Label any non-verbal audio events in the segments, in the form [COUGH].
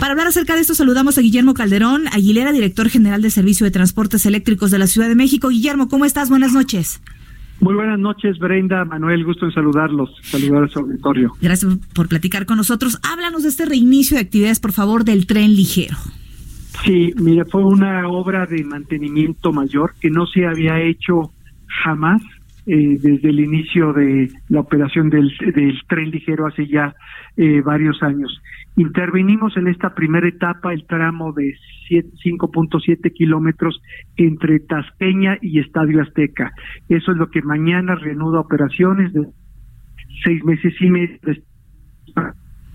Para hablar acerca de esto, saludamos a Guillermo Calderón Aguilera, director general de Servicio de Transportes Eléctricos de la Ciudad de México. Guillermo, ¿cómo estás? Buenas noches. Muy buenas noches, Brenda, Manuel, gusto en saludarlos, saludar a su auditorio. Gracias por platicar con nosotros. Háblanos de este reinicio de actividades, por favor, del tren ligero. Sí, mira, fue una obra de mantenimiento mayor que no se había hecho jamás eh, desde el inicio de la operación del, del tren ligero hace ya eh, varios años. Intervenimos en esta primera etapa el tramo de 5.7 kilómetros entre Tasqueña y Estadio Azteca. Eso es lo que mañana reanuda operaciones de seis meses y medio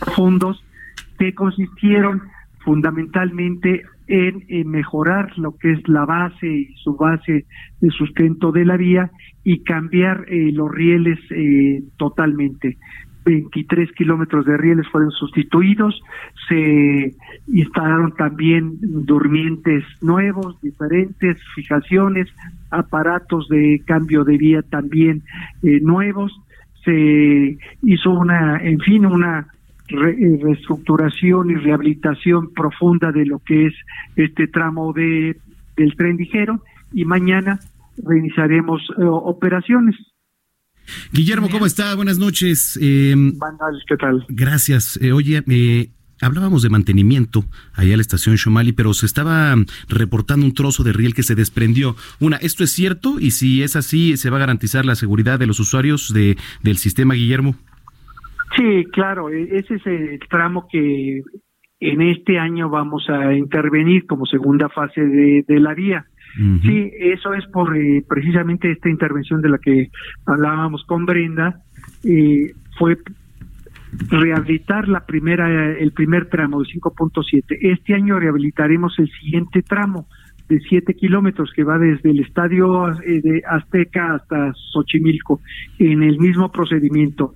profundos que consistieron fundamentalmente en, mejorar lo que es la base y su base de sustento de la vía y cambiar eh, los rieles eh, totalmente. 23 kilómetros de rieles fueron sustituidos, se instalaron también durmientes nuevos, diferentes, fijaciones, aparatos de cambio de vía también eh, nuevos, se hizo una, en fin, una eh, reestructuración y rehabilitación profunda de lo que es este tramo de del tren ligero y mañana reiniciaremos eh, operaciones. Guillermo, ¿cómo está? Buenas noches. Eh, ¿qué tal? Gracias. Eh, oye, eh, hablábamos de mantenimiento allá en la estación Shomali, pero se estaba reportando un trozo de riel que se desprendió. Una, ¿esto es cierto? Y si es así, ¿se va a garantizar la seguridad de los usuarios de, del sistema, Guillermo? Sí, claro, e-, ese es el tramo que en este año vamos a intervenir como segunda fase de, la vía. Sí, eso es por eh, precisamente esta intervención de la que hablábamos con Brenda, eh, fue rehabilitar la primera, el primer tramo de 5.7. Este año rehabilitaremos el siguiente tramo de 7 kilómetros que va desde el estadio eh, de Azteca hasta Xochimilco en el mismo procedimiento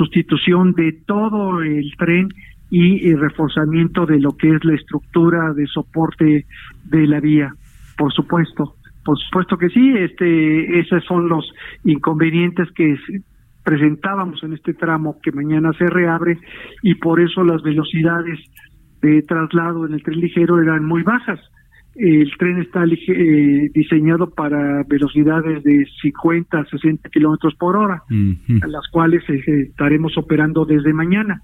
sustitución de todo el tren y, reforzamiento de lo que es la estructura de soporte de la vía, por supuesto. Por supuesto que sí, este, esos son los inconvenientes que presentábamos en este tramo que mañana se reabre y por eso las velocidades de traslado en el tren ligero eran muy bajas el tren está eh, diseñado para velocidades de 50 a 60 kilómetros por hora, a las cuales eh, estaremos operando desde mañana.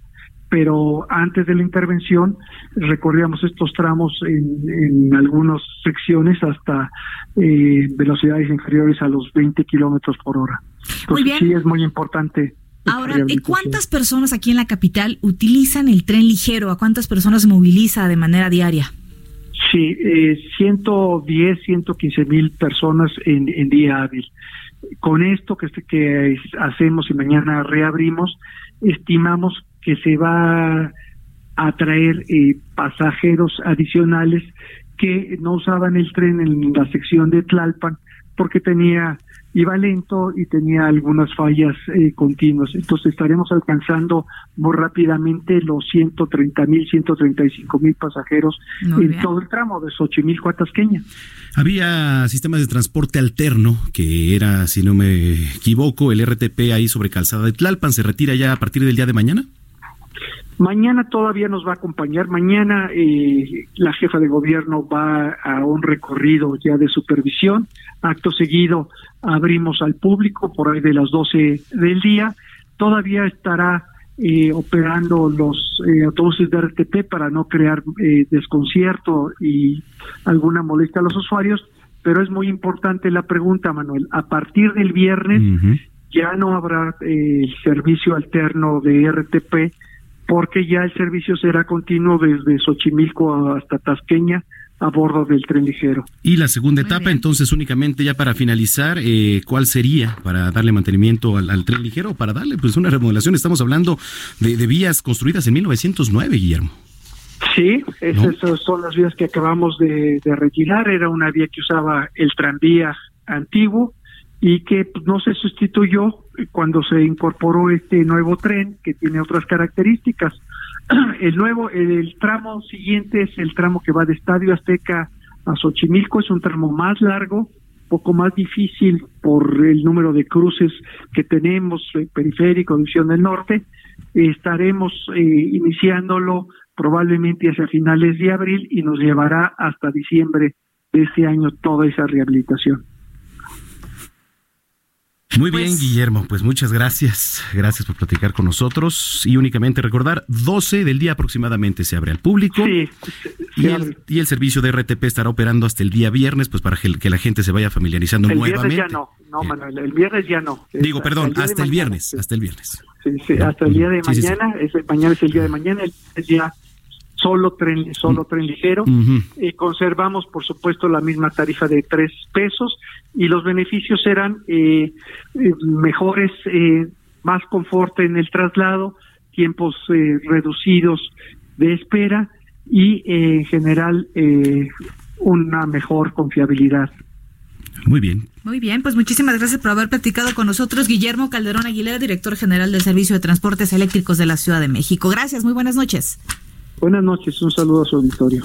Pero antes de la intervención recorríamos estos tramos en, algunas secciones hasta eh, velocidades inferiores a los 20 kilómetros por hora. Entonces sí es muy importante. Ahora, ¿cuántas personas aquí en la capital utilizan el tren ligero? ¿A cuántas personas moviliza de manera diaria? Sí, eh, 110, 115 mil personas en, día hábil. Con esto que, que hacemos y mañana reabrimos, estimamos que se va a traer eh, pasajeros adicionales que no usaban el tren en la sección de Tlalpan porque tenía iba lento y tenía algunas fallas eh, continuas. Entonces estaremos alcanzando muy rápidamente los 130 mil, 135 mil pasajeros en todo el tramo de Xochimilco a Tasqueña. Había sistemas de transporte alterno, que era, si no me equivoco, el RTP ahí sobre Calzada de Tlalpan. ¿Se retira ya a partir del día de mañana? Mañana todavía nos va a acompañar. Mañana eh, la jefa de gobierno va a un recorrido ya de supervisión. Acto seguido abrimos al público por ahí de las 12 del día. Todavía estará eh, operando los eh, autobuses de RTP para no crear desconcierto y alguna molestia a los usuarios. Pero es muy importante la pregunta, Manuel. A partir del viernes ya no habrá el servicio alterno de RTP porque ya el servicio será continuo desde Xochimilco hasta Tasqueña a bordo del tren ligero. Y la segunda etapa, entonces, únicamente ya para finalizar, eh, ¿cuál sería para darle mantenimiento al, tren ligero, para darle pues una remodelación? Estamos hablando de, vías construidas en 1909, Guillermo. Sí, esas son las vías que acabamos de, retirar. Era una vía que usaba el tranvía antiguo y que pues, no se sustituyó cuando se incorporó este nuevo tren que tiene otras características. [CLEARS THROAT] El nuevo, el, tramo siguiente es el tramo que va de Estadio Azteca a Xochimilco, es un tramo más largo, poco más difícil por el número de cruces que tenemos, eh, periférico, división del norte. estaremos eh, iniciándolo probablemente hacia finales de abril y nos llevará hasta diciembre de este año toda esa rehabilitación. Muy bien, pues Guillermo, pues muchas gracias. Gracias por platicar con nosotros. Y únicamente recordar, 12 del día aproximadamente se abre al público. Sí, y, el, y, el, servicio de RTP estará operando hasta el día viernes, pues para que, la gente se vaya familiarizando el nuevamente. Viernes ya no, no, eh, Manuel, el viernes ya no. Digo, perdón, hasta el, viernes, hasta el viernes. Sí, sí, hasta el día de mañana, mañana es el día de mañana, el día solo tren, solo mm. tren ligero. y conservamos, por supuesto, la misma tarifa de tres pesos y los beneficios eran eh, eh mejores, eh, más confort en el traslado, tiempos eh, reducidos de espera y en general una mejor confiabilidad. Muy bien. Muy bien, pues muchísimas gracias por haber platicado con nosotros, Guillermo Calderón Aguilera, director general del Servicio de Transportes Eléctricos de la Ciudad de México. Gracias, muy buenas noches. Buenas noches, un saludo a su auditorio.